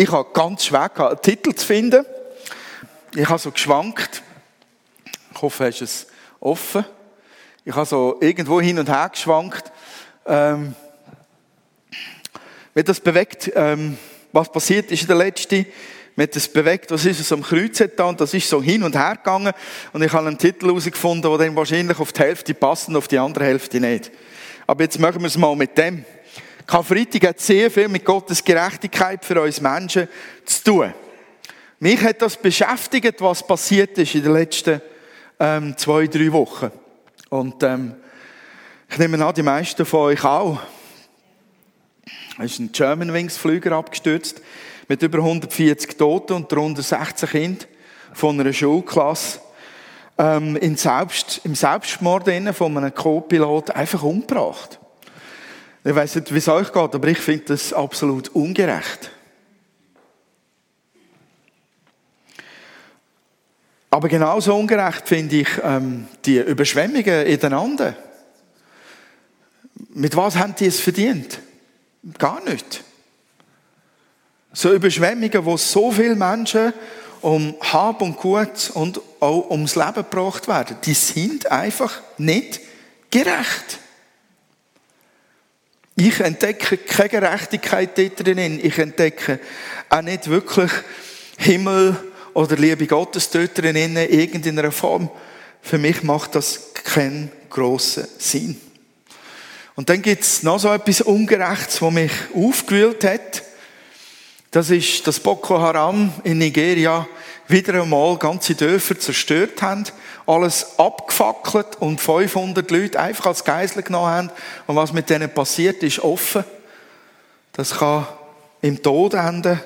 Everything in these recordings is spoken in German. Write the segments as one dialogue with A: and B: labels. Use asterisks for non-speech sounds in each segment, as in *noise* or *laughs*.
A: ich habe ganz schwer gehabt, einen Titel zu finden. Ich habe so geschwankt. Ich hoffe, hast es offen. Ich habe so irgendwo hin und her geschwankt. Ähm, wenn das bewegt, ähm, was passiert ist in der letzten, mir das bewegt, was ist es am Kreuz da das ist so hin und her gegangen und ich habe einen Titel herausgefunden, der dann wahrscheinlich auf die Hälfte passt und auf die andere Hälfte nicht. Aber jetzt machen wir es mal mit dem. Karfreitag hat sehr viel mit Gottes Gerechtigkeit für uns Menschen zu tun. Mich hat das beschäftigt, was passiert ist in den letzten ähm, zwei, drei Wochen. Und ähm, ich nehme an, die meisten von euch auch. Es ist ein Germanwings-Flüger abgestürzt mit über 140 Toten und darunter 16 Kinder von einer Schulklasse ähm, in Selbst, im Selbstmord von einem Co-Pilot einfach umgebracht. Ich weiß nicht, wie es euch geht, aber ich finde das absolut ungerecht. Aber genauso ungerecht finde ich ähm, die Überschwemmungen in den Anden. Mit was haben die es verdient? Gar nicht. So Überschwemmungen, wo so viele Menschen um Hab und Gut und auch ums Leben gebracht werden, die sind einfach nicht gerecht. Ich entdecke keine Gerechtigkeit dort drin. Ich entdecke auch nicht wirklich Himmel oder Liebe Gottes dort drin, in irgendeiner Form. Für mich macht das keinen grossen Sinn. Und dann gibt es noch so etwas Ungerechtes, was mich aufgewühlt hat. Das ist, dass Boko Haram in Nigeria wieder einmal ganze Dörfer zerstört haben, alles abgefackelt und 500 Leute einfach als Geisel genommen haben. Und was mit denen passiert, ist offen. Das kann im Tod enden,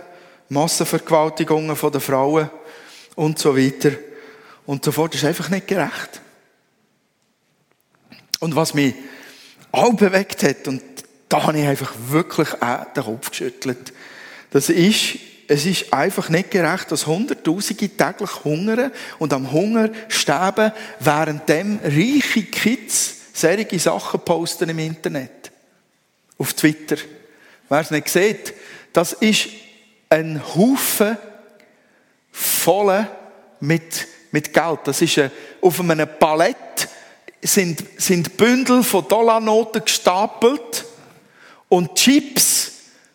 A: Massenvergewaltigungen von den Frauen und so weiter. Und sofort ist einfach nicht gerecht. Und was mich auch bewegt hat, und da habe ich einfach wirklich auch den Kopf geschüttelt, das ist, es ist einfach nicht gerecht, dass Hunderttausende täglich hungern und am Hunger sterben, während dem reiche Kids solche Sachen posten im Internet. Auf Twitter. Wer es nicht sieht, das ist ein Haufen voll mit, mit Geld. Das ist auf einem Palett sind, sind Bündel von Dollarnoten gestapelt und Chips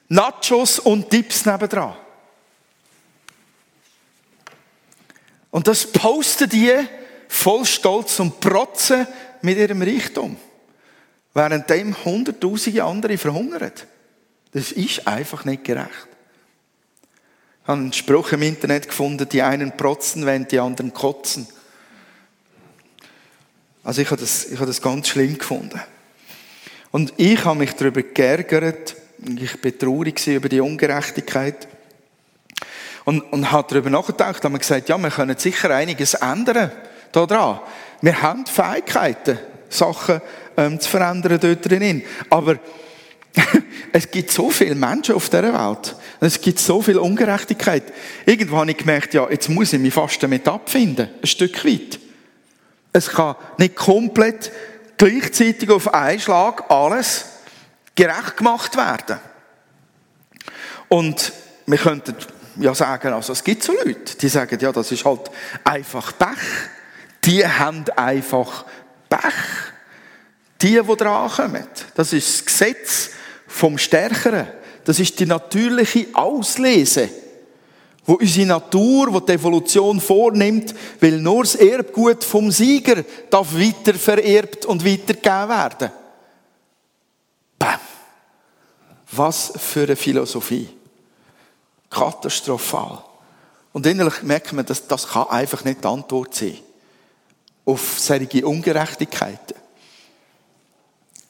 A: Nachos und Dips nebendran. Und das posten die voll Stolz und Protzen mit ihrem Reichtum. Während dem hunderttausende andere verhungern. Das ist einfach nicht gerecht. Ich habe einen Spruch im Internet gefunden, die einen protzen, während die anderen kotzen. Also ich habe das, ich habe das ganz schlimm gefunden. Und ich habe mich darüber geärgert, ich bin traurig über die Ungerechtigkeit. Und, und habe darüber nachgedacht, haben wir gesagt, ja, wir können sicher einiges ändern daran. Wir haben Fähigkeiten, Sachen ähm, zu verändern dort drin. Aber *laughs* es gibt so viele Menschen auf dieser Welt. Es gibt so viel Ungerechtigkeit. Irgendwann habe ich gemerkt, ja, jetzt muss ich mich fast damit abfinden. Ein Stück weit. Es kann nicht komplett gleichzeitig auf einen Schlag alles gerecht gemacht werden. Und wir könnten ja sagen, also es gibt so Leute, die sagen, ja, das ist halt einfach Pech. Die haben einfach Pech. Die, die dran kommen. Das ist das Gesetz vom Stärkeren. Das ist die natürliche Auslese, wo unsere Natur, wo die Evolution vornimmt, weil nur das Erbgut vom Sieger darf weiter vererbt und weitergegeben werden. Bam. Was für eine Philosophie. Katastrophal. Und innerlich merkt man, dass das kann einfach nicht die Antwort sein. Auf solche Ungerechtigkeiten.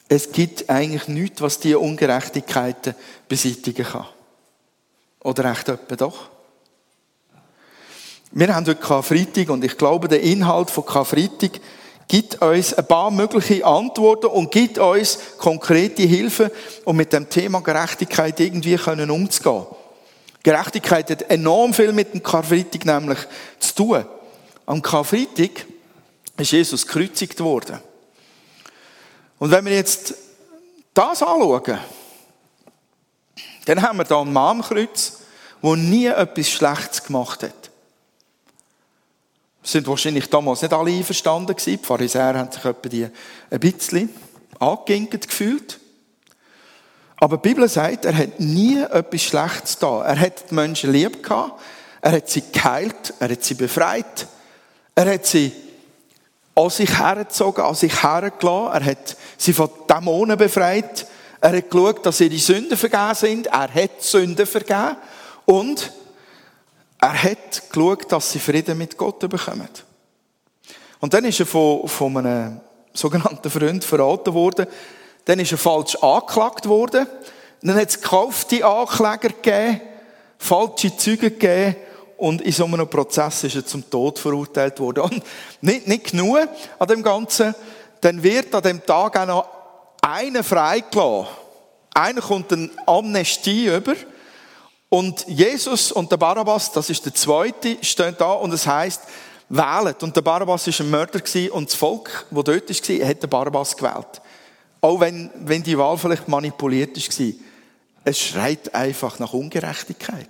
A: Es gibt eigentlich nichts, was diese Ungerechtigkeiten beseitigen kann. Oder echt etwa doch? Wir haben heute Karfreitag und ich glaube, der Inhalt von Karfreitag gibt uns ein paar mögliche Antworten und gibt uns konkrete Hilfen, um mit dem Thema Gerechtigkeit irgendwie umzugehen. Gerechtigkeit hat enorm viel mit dem Karfreitag nämlich zu tun. Am Karfreitag ist Jesus gekreuzigt worden. Und wenn wir jetzt das anschauen, dann haben wir da einen Mann am Kreuz der nie etwas Schlechtes gemacht hat. Sind wahrscheinlich damals nicht alle einverstanden gewesen. Die Pharisäer haben sich etwa die ein bisschen angeginkt gefühlt. Aber die Bibel sagt, er hat nie etwas Schlechtes da. Er hat die Menschen lieb gehabt. Er hat sie geheilt. Er hat sie befreit. Er hat sie an sich hergezogen, an sich hergelassen. Er hat sie von Dämonen befreit. Er hat geschaut, dass ihre Sünden vergeben sind. Er hat Sünden vergeben. Und er hat geschaut, dass sie Frieden mit Gott bekommen. Und dann ist er von, von einem sogenannten Freund verraten worden. Dann ist er falsch angeklagt worden. Dann hat es gekaufte Ankläger gegeben, falsche Züge gegeben und in so einem Prozess ist er zum Tod verurteilt worden. Und nicht, nicht genug an dem Ganzen, dann wird an dem Tag auch noch einer freigelassen. Einer kommt eine Amnestie über und Jesus und der Barabbas, das ist der zweite, stehen da und es heißt wählt. Und der Barabbas ist ein Mörder und das Volk, das dort war, hat den Barabbas gewählt. Auch wenn, wenn die Wahl vielleicht manipuliert war. Es schreit einfach nach Ungerechtigkeit.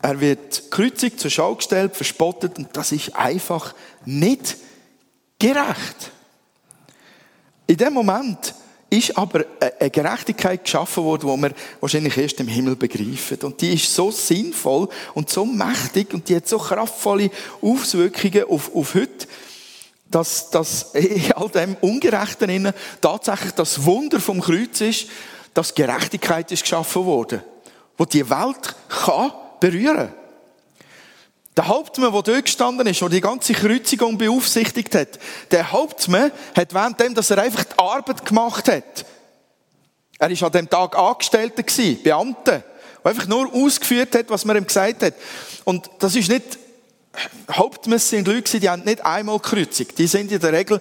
A: Er wird kreuzig zur Schau gestellt, verspottet und das ist einfach nicht gerecht. In dem Moment ist aber eine Gerechtigkeit geschaffen worden, die wir wahrscheinlich erst im Himmel begreifen. Und die ist so sinnvoll und so mächtig und die hat so kraftvolle Auswirkungen auf, auf heute, dass, dass in all dem Ungerechten innen tatsächlich das Wunder vom Kreuz ist, dass Gerechtigkeit ist geschaffen worden, wo die Welt kann berühren. Der Hauptmann, der dort gestanden ist, der die ganze Kreuzigung beaufsichtigt hat, der Hauptmann hat während dem, dass er einfach die Arbeit gemacht hat, er war an dem Tag Angestellter gewesen, Beamter, der einfach nur ausgeführt hat, was man ihm gesagt hat. Und das ist nicht, Hauptmann sind Leute, die haben nicht einmal gekreuzigt. Die sind in der Regel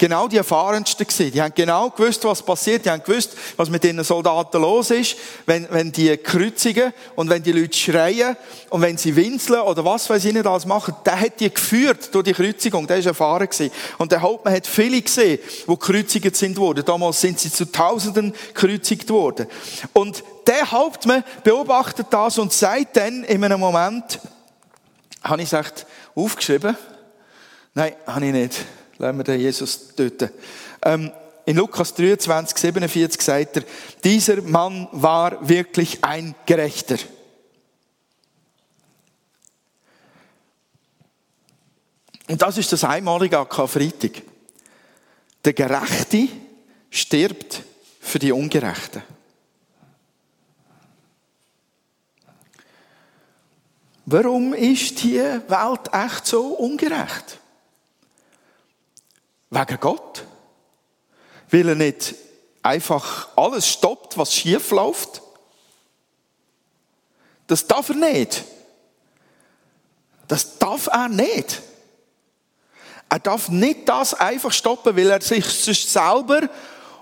A: genau die Erfahrensten gewesen. Die haben genau gewusst, was passiert. Die haben gewusst, was mit den Soldaten los ist, wenn, wenn die kreuzigen und wenn die Leute schreien und wenn sie winseln oder was weiß ich nicht alles machen. Der hat die geführt durch die Kreuzigung. Der ist erfahren gewesen. Und der Hauptmann hat viele gesehen, die gekreuzigt sind worden. Damals sind sie zu Tausenden gekreuzigt worden. Und der Hauptmann beobachtet das und sagt dann in einem Moment, habe ich es echt aufgeschrieben? Nein, habe ich nicht. Lassen wir den Jesus töten. Ähm, in Lukas 23, 47 sagt er, dieser Mann war wirklich ein Gerechter. Und das ist das einmalige an Karfreitag. Der Gerechte stirbt für die Ungerechten. Warum ist die Welt echt so ungerecht? Wegen Gott. Weil er nicht einfach alles stoppt, was schief läuft. Das darf er nicht. Das darf er nicht. Er darf nicht das einfach stoppen, weil er sich selber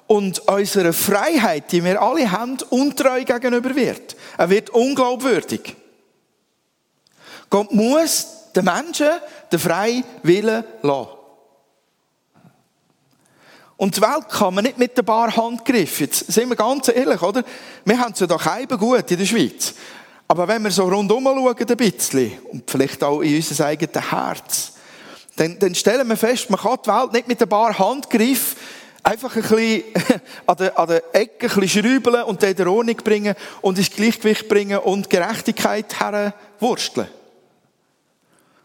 A: und unserer Freiheit, die wir alle haben, untreu gegenüber wird. Er wird unglaubwürdig. Gott muss den Menschen den freien Willen lassen. Und die Welt kann man nicht mit ein paar Handgriffen. Jetzt sind wir ganz ehrlich, oder? Wir haben es ja doch eben gut in der Schweiz. Aber wenn wir so rundum schauen, ein bisschen, und vielleicht auch in unser eigenes Herz, dann, dann stellen wir fest, man kann die Welt nicht mit ein paar Handgriffen einfach ein bisschen *laughs* an der, an der Ecke ein bisschen schrübeln und dann in Ordnung bringen und ins Gleichgewicht bringen und Gerechtigkeit herwursteln.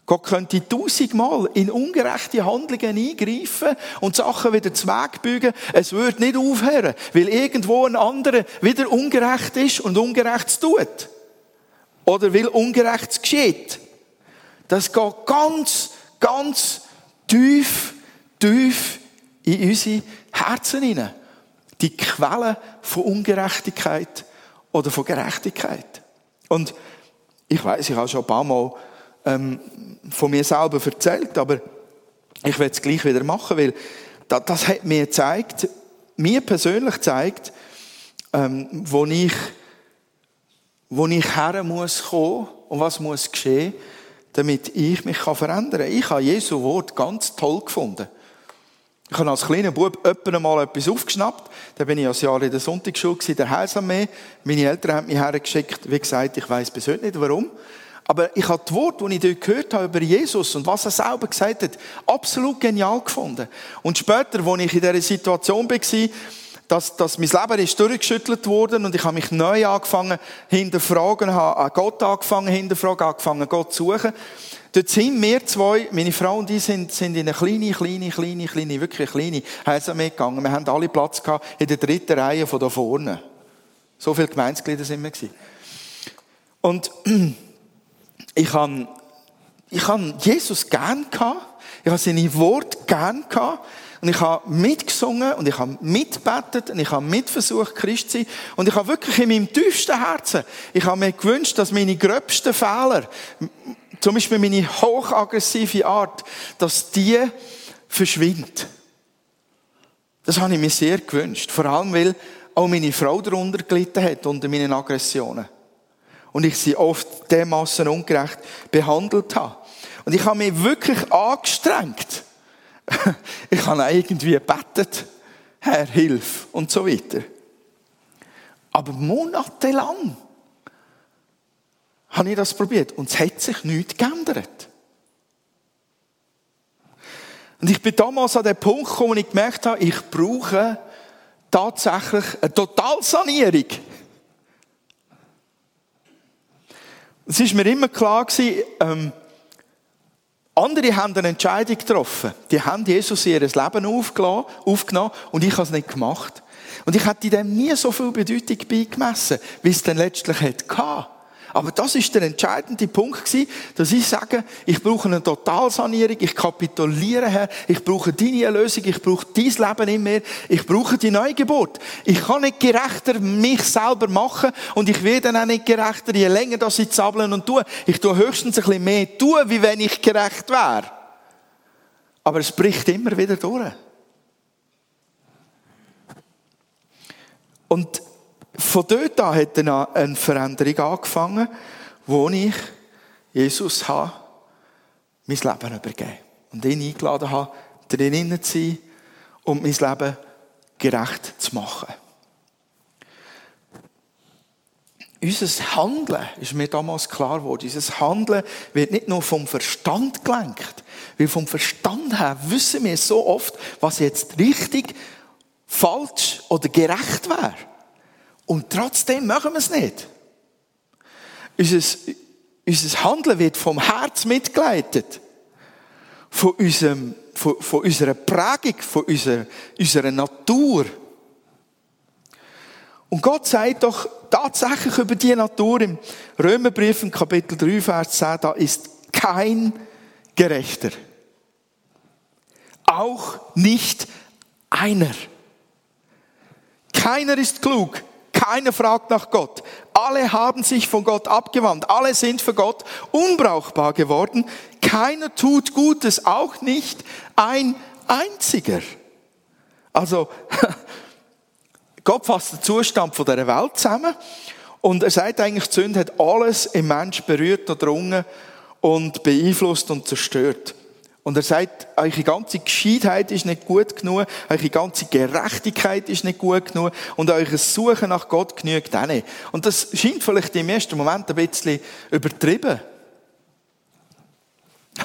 A: Gott könnte tausendmal in ungerechte Handlungen eingreifen und Sachen wieder zu Weg bügen. Es würde nicht aufhören, weil irgendwo ein anderer wieder ungerecht ist und Ungerechtes tut. Oder weil Ungerechtes geschieht. Das geht ganz, ganz tief, tief in unsere Herzen hinein. Die Quelle von Ungerechtigkeit oder von Gerechtigkeit. Und ich weiß, ich habe schon ein paar Mal ähm, von mir selber erzählt, aber ich werde es gleich wieder machen, weil das, hat mir gezeigt, mir persönlich gezeigt, ähm, wo ich, wo ich her muss kommen und was muss geschehen, damit ich mich verändern kann. Ich habe Jesu Wort ganz toll gefunden. Ich habe als kleiner Bub öppen mal etwas aufgeschnappt. Da bin ich als Jahr in der Sonntagsschule in der Heilsarmee. Meine Eltern haben mich hergeschickt. Wie gesagt, ich weiß bis heute nicht warum. Aber ich habe die Worte, die ich dort gehört habe über Jesus und was er selber gesagt hat, absolut genial gefunden. Und später, als ich in dieser Situation war, dass, dass mein Leben ist durchgeschüttelt worden und ich habe mich neu angefangen hinterfragen, habe Gott angefangen hinterfragen, angefangen Gott zu suchen. Dort sind wir zwei, meine Frau und ich, sind, sind in eine kleine, kleine, kleine, kleine, wirklich kleine Heilsarmee gegangen. Wir haben alle Platz gehabt in der dritten Reihe von da vorne. So viele Gemeinsglieder sind wir gewesen. Und *clears throat* ich habe, ich habe Jesus gern gehabt. Ich habe seine Worte gern gehabt. Und ich habe mitgesungen und ich habe mitbetet und ich habe mitversucht, Christ zu sein. Und ich habe wirklich in meinem tiefsten Herzen, ich habe mir gewünscht, dass meine gröbsten Fehler, zum Beispiel meine hochaggressive Art, dass die verschwindet. Das habe ich mir sehr gewünscht. Vor allem, weil auch meine Frau darunter gelitten hat, unter meinen Aggressionen. Und ich sie oft dermaßen ungerecht behandelt habe. Und ich habe mich wirklich angestrengt, *laughs* ich habe irgendwie gebetet, Herr, hilf und so weiter. Aber monatelang habe ich das probiert und es hat sich nichts geändert. Und ich bin damals an den Punkt gekommen, wo ich gemerkt habe, ich brauche tatsächlich eine Totalsanierung. Es ist mir immer klar gewesen, ähm, andere haben eine Entscheidung getroffen. Die haben Jesus in ihr Leben aufgenommen und ich habe es nicht gemacht. Und ich hätte dem nie so viel Bedeutung beigemessen, wie es dann letztlich hatte. Aber das ist der entscheidende Punkt gewesen, dass ich sage, ich brauche eine Totalsanierung, ich kapituliere, Herr, ich brauche deine Erlösung, ich brauche dein Leben in mir, ich brauche die Neugeburt. Ich kann nicht gerechter mich selber machen und ich werde dann auch nicht gerechter, je länger das ich zappeln und tue. Ich tue höchstens ein bisschen mehr tun, wie wenn ich gerecht wäre. Aber es bricht immer wieder durch. Und von dort an hat dann eine Veränderung angefangen, wo ich Jesus habe, mein Leben übergeben und ihn eingeladen habe, drinnen zu sein und mein Leben gerecht zu machen. Unser Handeln ist mir damals klar geworden. Unser Handeln wird nicht nur vom Verstand gelenkt, weil vom Verstand her wissen wir so oft, was jetzt richtig, falsch oder gerecht wäre. Und trotzdem machen wir es nicht. Unser, unser Handeln wird vom Herz mitgeleitet. Von, unserem, von, von unserer Prägung, von unserer, unserer Natur. Und Gott sagt doch tatsächlich über die Natur im Römerbrief in Kapitel 3, Vers 10, da ist kein Gerechter. Auch nicht einer. Keiner ist klug. Keiner fragt nach Gott. Alle haben sich von Gott abgewandt. Alle sind für Gott unbrauchbar geworden. Keiner tut Gutes, auch nicht ein einziger. Also, *laughs* Gott fasst den Zustand von der Welt zusammen und er sagt eigentlich, die Sünde hat alles im Mensch berührt, erdrungen und beeinflusst und zerstört. Und er sagt, eure ganze Gescheitheit ist nicht gut genug, eure ganze Gerechtigkeit ist nicht gut genug und eure Suche nach Gott genügt auch nicht. Und das scheint vielleicht im ersten Moment ein bisschen übertrieben.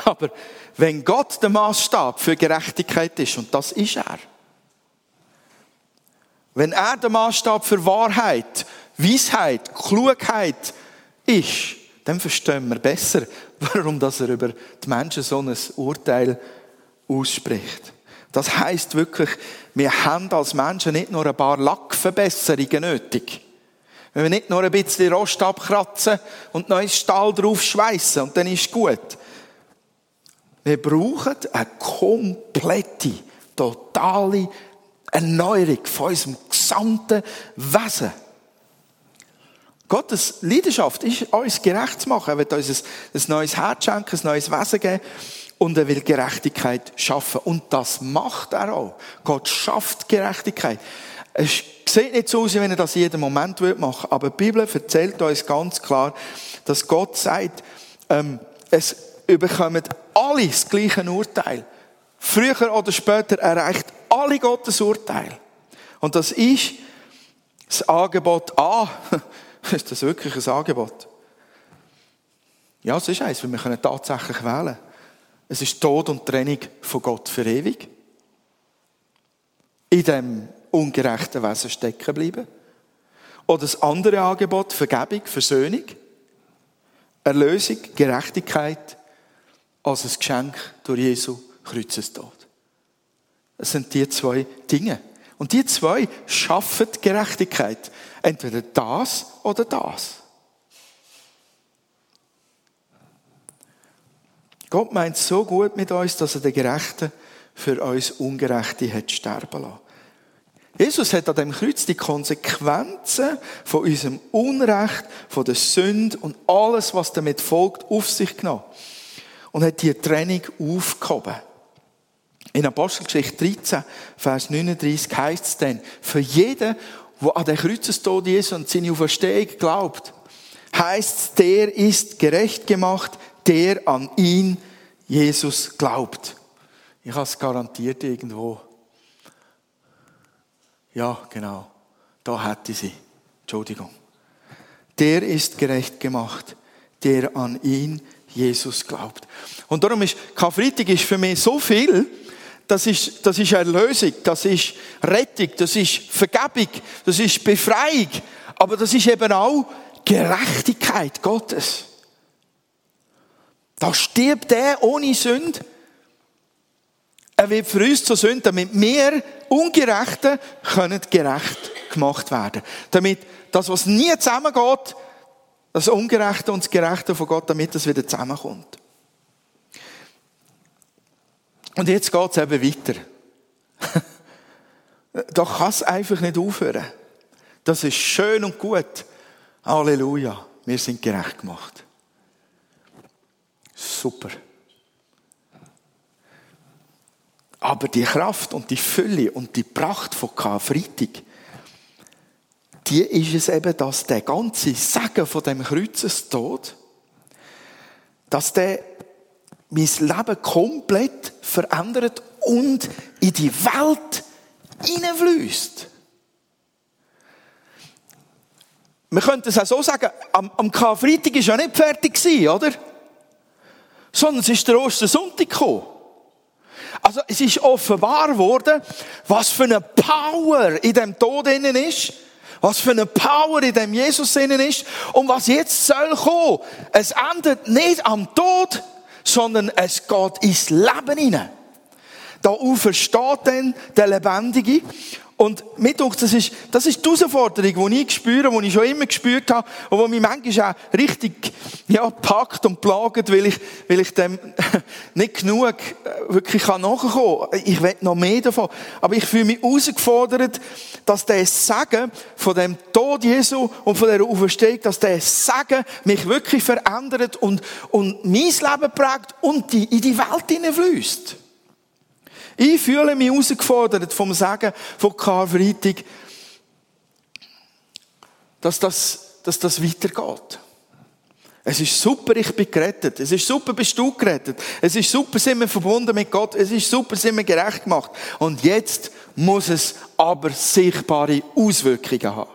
A: Aber wenn Gott der Maßstab für Gerechtigkeit ist, und das ist er, wenn er der Maßstab für Wahrheit, Weisheit, Klugheit ist, dann verstehen wir besser, *laughs* warum dass er über die Menschen so ein Urteil ausspricht. Das heißt wirklich, wir haben als Menschen nicht nur ein paar Lackverbesserungen nötig. Wenn wir nicht nur ein bisschen Rost abkratzen und neues Stahl drauf schweißen und dann ist gut. Wir brauchen eine komplette, totale Erneuerung von unserem gesamten Wesen. Gottes Leidenschaft ist, uns gerecht zu machen. Er will uns ein, neues Herz schenken, ein neues Wesen geben. Und er will Gerechtigkeit schaffen. Und das macht er auch. Gott schafft Gerechtigkeit. Es sieht nicht so aus, wenn er das jeden Moment machen würde. Aber die Bibel erzählt uns ganz klar, dass Gott sagt, ähm, es überkommen alle das gleiche Urteil. früher oder später erreicht alle Gottes Urteile. Und das ist das Angebot A. *laughs* *laughs* Ist das wirklich ein Angebot? Ja, es ist eins, weil wir können tatsächlich wählen. Es ist Tod und Trennung von Gott für ewig. In dem ungerechten Wesen stecken bleiben. Oder das andere Angebot, Vergebung, Versöhnung, Erlösung, Gerechtigkeit, als ein Geschenk durch Jesu Kreuzestod. Das sind die zwei Dinge. Und die zwei schaffen Gerechtigkeit. Entweder das oder das. Gott meint so gut mit uns, dass er den Gerechten für uns Ungerechte hat sterben lassen. Jesus hat an dem Kreuz die Konsequenzen von unserem Unrecht, von der Sünde und alles, was damit folgt, auf sich genommen. Und hat die Trennung aufgehoben. In Apostelgeschichte 13, Vers 39 heißt es dann, für jeden, der an den Kreuzestod Jesu und seine Auferstehung glaubt, heißt der ist gerecht gemacht, der an ihn, Jesus, glaubt. Ich habe es garantiert irgendwo. Ja, genau. Da hätte sie. Entschuldigung. Der ist gerecht gemacht, der an ihn, Jesus, glaubt. Und darum ist Karfreitag ist für mich so viel, das ist, das ist Erlösung, das ist Rettung, das ist Vergebung, das ist Befreiung. Aber das ist eben auch Gerechtigkeit Gottes. Da stirbt er ohne Sünde. Er wird für uns zur Sünde, damit wir Ungerechten können gerecht gemacht werden. Damit das, was nie zusammengeht, das Ungerechte und das Gerechte von Gott, damit das wieder zusammenkommt. Und jetzt geht es eben weiter. *laughs* da kann es einfach nicht aufhören. Das ist schön und gut. Halleluja. Wir sind gerecht gemacht. Super. Aber die Kraft und die Fülle und die Pracht von Karfreitag, die ist es eben, dass der ganze Segen von dem Kreuzestod, dass der mein Leben komplett verändert und in die Welt hineinfließt. Wir könnten es auch so sagen, am, am Karfreitag war ja nicht fertig, oder? Sondern es ist der Ostersonntag gekommen. Also es ist offenbar worden, was für eine Power in dem Tod innen ist, was für eine Power in dem Jesus innen ist und was jetzt soll kommen. Es endet nicht am Tod, sondern es geht ins Leben hinein. Da aufersteht dann der Lebendige und mir denkt, das ist, das ist die Herausforderung, die ich spüre, die ich schon immer gespürt habe und die mich manchmal auch richtig, ja, packt und plagt, weil ich, weil ich dem *laughs* nicht genug äh, wirklich nachkommen kann. Ich will noch mehr davon. Aber ich fühle mich herausgefordert, dass der Sagen von dem Tod Jesu und von der Auferstehung, dass der Sagen mich wirklich verändert und, und mein Leben prägt und die, in die Welt hineinfließt. Ich fühle mich herausgefordert vom Sagen von Karfreitag, dass das, dass das weitergeht. Es ist super, ich bin gerettet. Es ist super, bist du gerettet. Es ist super, sind wir verbunden mit Gott. Es ist super, sind wir gerecht gemacht. Und jetzt muss es aber sichtbare Auswirkungen haben.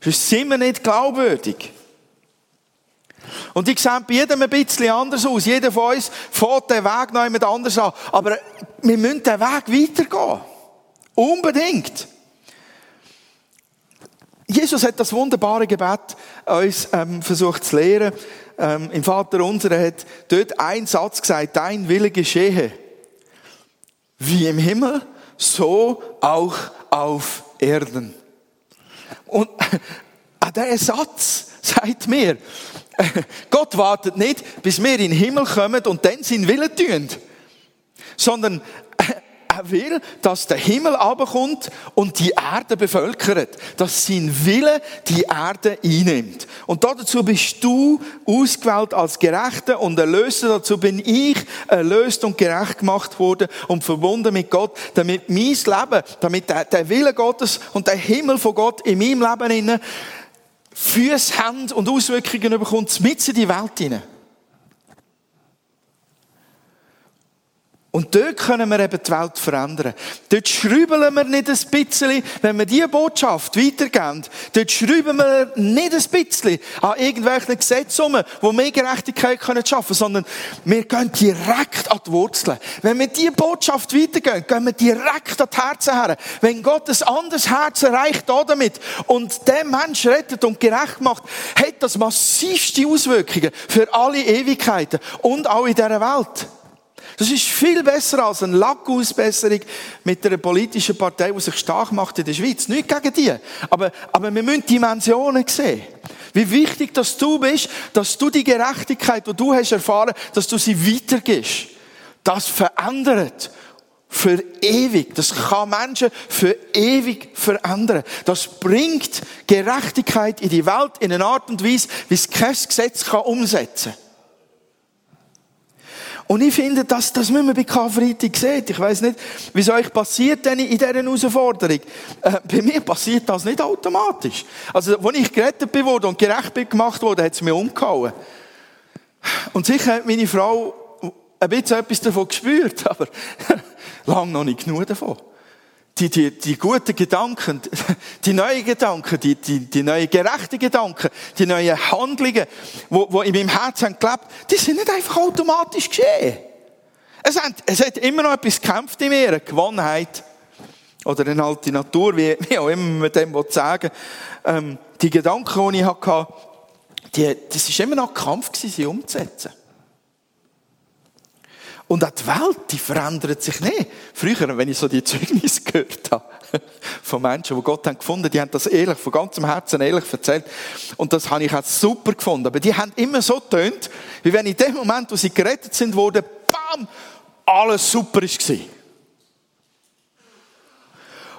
A: Sonst sind wir nicht glaubwürdig. Und die sehen bei jedem ein bisschen anders aus. Jeder von uns fährt den Weg noch jemand anders an. Aber wir müssen den Weg weitergehen. Unbedingt. Jesus hat das wunderbare Gebet uns ähm, versucht zu lehren. Ähm, Im Vater unser hat dort ein Satz gesagt, dein Wille geschehe. Wie im Himmel, so auch auf Erden. Und *laughs* an diesen Satz sagt mir, *laughs* Gott wartet nicht, bis wir in den Himmel kommen und dann seinen Willen tun. Sondern *laughs* er will, dass der Himmel abkommt und die Erde bevölkert. Dass sein Wille die Erde einnimmt. Und dazu bist du ausgewählt als Gerechter und Erlöser. Dazu bin ich erlöst und gerecht gemacht worden und verbunden mit Gott, damit mein Leben, damit der, der Wille Gottes und der Himmel von Gott in meinem Leben Füße haben und Auswirkungen bekommt, mit in die Welt hinein. Und dort können wir eben die Welt verändern. Dort schrübeln wir nicht ein bisschen, wenn wir diese Botschaft weitergeben, dort schrüben wir nicht ein bisschen an irgendwelchen Gesetzen um, die mehr Gerechtigkeit können sondern wir gehen direkt an die Wurzeln. Wenn wir diese Botschaft weitergehen, gehen wir direkt an die Herzen her. Wenn Gott ein anderes Herz erreicht damit und den Menschen rettet und gerecht macht, hat das massivste Auswirkungen für alle Ewigkeiten und auch in dieser Welt. Das ist viel besser als eine Lackausbesserung mit einer politischen Partei, die sich stark macht in der Schweiz. Nicht gegen die. Aber, aber wir müssen Dimensionen sehen. Wie wichtig, dass du bist, dass du die Gerechtigkeit, die du hast erfahren, dass du sie weitergibst. Das verändert für ewig. Das kann Menschen für ewig verändern. Das bringt Gerechtigkeit in die Welt in eine Art und Weise, wie es kein Gesetz kann umsetzen kann. Und ich finde, das, das müssen wir bei Karfreitag sehen. Ich weiß nicht, wie es euch passiert denn in dieser Herausforderung. Äh, bei mir passiert das nicht automatisch. Also, als ich gerettet bin worden und gerecht bin gemacht wurde, hat es mich umgehauen. Und sicher hat meine Frau ein bisschen etwas davon gespürt, *laughs* aber *laughs* lang noch nicht genug davon die, die, die guten Gedanken, die neuen Gedanken, die, die, die neuen gerechten Gedanken, die neuen Handlungen, wo, wo in meinem Herzen gelebt, die sind nicht einfach automatisch geschehen. Es hat, es hat immer noch etwas gekämpft in mir, eine Gewohnheit oder eine alte Natur, wie, wie auch immer man dem sagen ähm, Die Gedanken, die ich hatte, die, das war immer noch ein Kampf, sie umzusetzen. Und auch die Welt, die verändert sich nicht. Früher, wenn ich so die Zeugnisse *laughs* gehört habe, von Menschen, die Gott haben gefunden, die haben das ehrlich, von ganzem Herzen ehrlich erzählt. Und das habe ich auch super gefunden. Aber die haben immer so tönt, wie wenn in dem Moment, wo sie gerettet sind, wurde, bam, alles super war.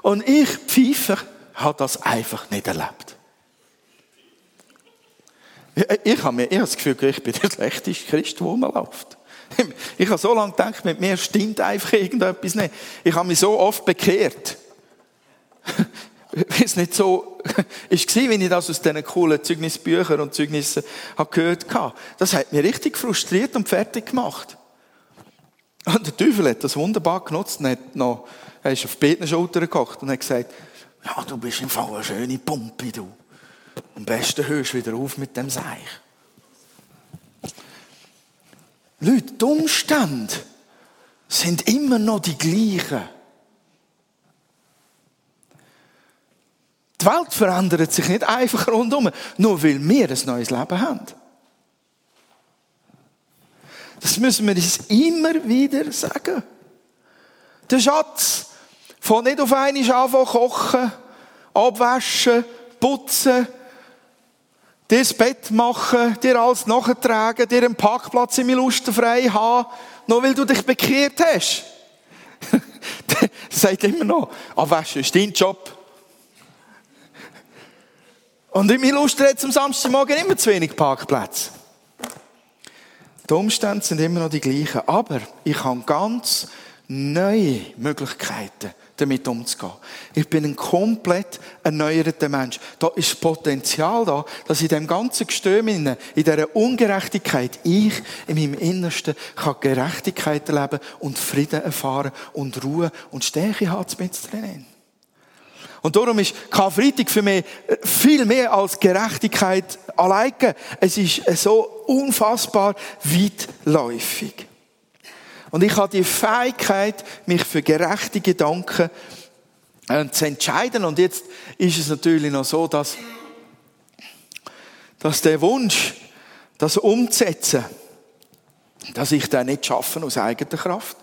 A: Und ich, Pfeifer, habe das einfach nicht erlebt. Ich, habe mir habe das Gefühl, ich bin der *laughs* schlechteste Christ, der rumläuft. *laughs* Ich habe so lange gedacht, mit mir stimmt einfach irgendetwas nicht. Ich habe mich so oft bekehrt. Weil es nicht so *laughs* ist wie ich das aus diesen coolen Zeugnisbüchern und Zeugnissen habe gehört habe. Das hat mich richtig frustriert und fertig gemacht. Und der Teufel hat das wunderbar genutzt und hat noch, er ist auf beiden Schultern gekocht und hat gesagt, ja, du bist im Fall eine schöne Pumpe, du. Am besten hörst du wieder auf mit dem Seich. Leute, die Umstände sind immer noch die gleichen. Die Welt verändert sich nicht einfach rundum, nur weil wir ein neues Leben haben. Das müssen wir uns immer wieder sagen. Der Schatz von nicht auf einmal anfangen kochen, abwaschen, putzen, dir das Bett machen, dir alles nachtragen, dir einen Parkplatz im Illuster frei haben, nur weil du dich bekehrt hast. *laughs* Sagt immer noch, abwaschen ist dein Job. Und im Illuster hat es am Samstagmorgen immer zu wenig Parkplätze. Die Umstände sind immer noch die gleichen. Aber ich habe ganz neue Möglichkeiten damit umzugehen. Ich bin ein komplett erneuerter Mensch. Da ist Potenzial da, dass in dem ganzen Gestöm, in dieser Ungerechtigkeit, ich in meinem Innersten kann Gerechtigkeit erleben und Frieden erfahren und Ruhe und Stärke haben mit drin. Und darum ist Karfreitag für mich viel mehr als Gerechtigkeit alleine. Es ist so unfassbar weitläufig. Und ich habe die Fähigkeit, mich für gerechte Gedanken äh, zu entscheiden. Und jetzt ist es natürlich noch so, dass, dass der Wunsch, das umzusetzen, dass ich das nicht schaffen aus eigener Kraft,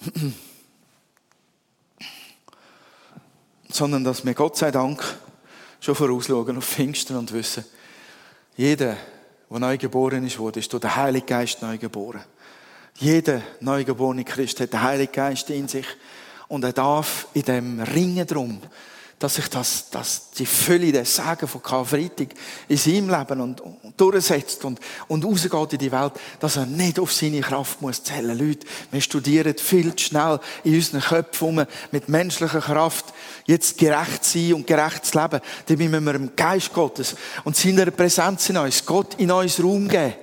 A: *clears throat* sondern dass wir Gott sei Dank schon vorausschauen auf Pfingsten und wissen, jeder, der neu geboren ist, wurde, ist durch den Heiligen Geist neu geboren. Jeder neugeborene Christ hat den Heiligen Geist in sich und er darf in dem Ringen drum, dass sich das, das, die Fülle des Segen von Karfreitag in seinem Leben und, und durchsetzt und, und rausgeht in die Welt, dass er nicht auf seine Kraft muss zählen. Leute, wir studieren viel zu schnell in unseren Köpfen um, mit menschlicher Kraft jetzt gerecht sein und gerecht zu leben. Dabei müssen wir dem Geist Gottes und seiner Präsenz in uns, Gott in uns Raum geben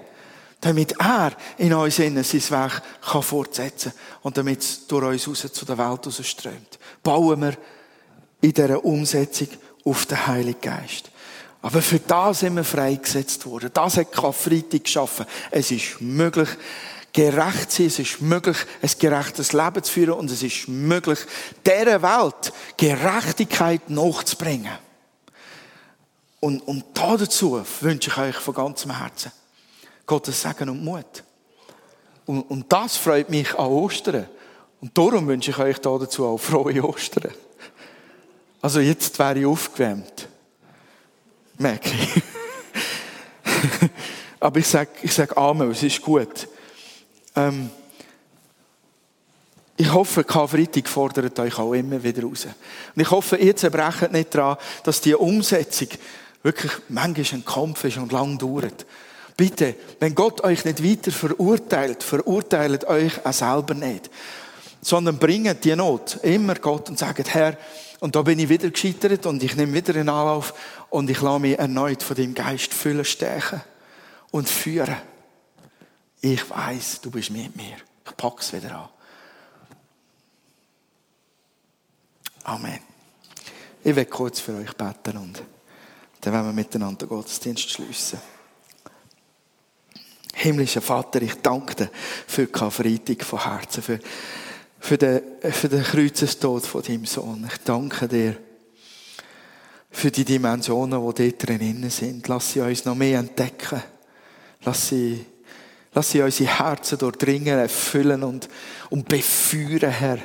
A: damit er in uns innen sein Werk kann fortsetzen kann und damit es durch uns raus zu der Welt strömt. Bauen wir in dieser Umsetzung auf den Heiligen Geist. Aber für das sind wir freigesetzt worden. Das hat Karfreitag geschaffen. Es ist möglich, gerecht zu sein. Es ist möglich, ein gerechtes Leben zu führen. Und es ist möglich, dieser Welt Gerechtigkeit nachzubringen. Und, und dazu wünsche ich euch von ganzem Herzen Gottes Segen und Mut. Und, und das freut mich an Ostern. Und darum wünsche ich euch dazu auch frohe Ostern. Also jetzt wäre ich aufgewärmt. Merke ich. *laughs* Aber ich sage ich sag Amen, es ist gut. Ähm, ich hoffe, Karfreitag fordert euch auch immer wieder raus. Und ich hoffe, ihr zerbrecht nicht daran, dass die Umsetzung wirklich manchmal ein Kampf ist und lang dauert. Bitte, wenn Gott euch nicht weiter verurteilt, verurteilt euch auch selber nicht. Sondern bringt die Not immer Gott und sagt, Herr, und da bin ich wieder gescheitert und ich nehme wieder einen Anlauf und ich lasse mich erneut von dem Geist füllen, stechen und führen. Ich weiß, du bist mit mir. Ich pack's wieder an. Amen. Ich werde kurz für euch beten und dann werden wir miteinander Gottesdienst schließen. Himmlischer Vater, ich danke dir für die Karfreitag von Herzen, für für den, für den Kreuzestod von deinem Sohn. Ich danke dir für die Dimensionen, die dort drin sind. Lass sie uns noch mehr entdecken. Lass sie, lass sie unsere Herzen durchdringen, erfüllen und, und befeuern, Herr.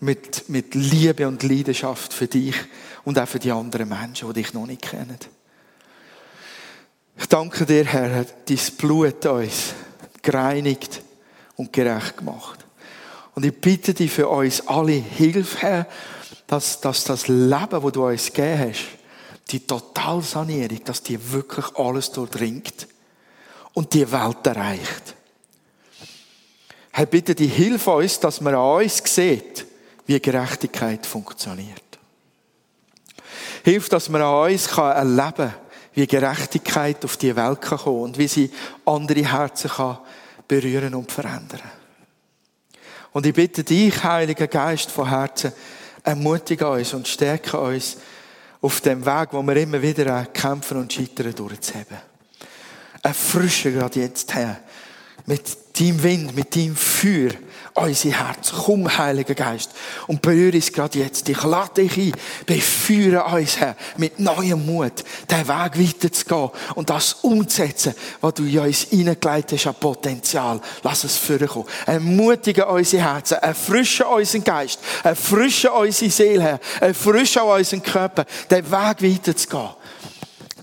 A: Mit, mit Liebe und Leidenschaft für dich und auch für die anderen Menschen, die dich noch nicht kennen. Ich danke dir, Herr, hat dein Blut uns gereinigt und gerecht gemacht. Und ich bitte dich für uns alle Hilfe, Herr, dass, dass das Leben, das du uns gegeben hast, die Totalsanierung, dass die wirklich alles durchdringt und die Welt erreicht. Herr, bitte die Hilfe uns, dass man an uns sieht, wie Gerechtigkeit funktioniert. Hilf, dass man an uns erleben kann, wie Gerechtigkeit auf die Welt kann kommen und wie sie andere Herzen kann berühren und verändern. Und ich bitte dich, Heiliger Geist von Herzen, ermutige uns und stärke uns auf dem Weg, wo wir immer wieder kämpfen und scheitern, durchzuheben. Erfrische gerade jetzt, Herr, mit deinem Wind, mit deinem Feuer, unser Herz. Komm, Heiliger Geist, und berühre es gerade jetzt. Ich lade dich ein, befeuere uns, Herr, mit neuem Mut, den Weg weiterzugehen und das umzusetzen, was du in uns hineingelegt hast an Potenzial. Lass es vorkommen. Ermutige unsere Herzen, erfrische unseren Geist, erfrische unsere Seele, Herr, erfrische unseren Körper, den Weg weiterzugehen.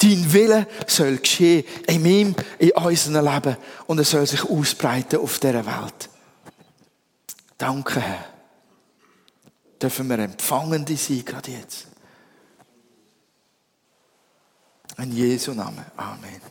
A: Dein Wille soll geschehen in ihm, in unserem Leben und er soll sich ausbreiten auf dieser Welt. Danke, Herr. Dürfen wir empfangende sein, gerade jetzt. In Jesu Namen. Amen.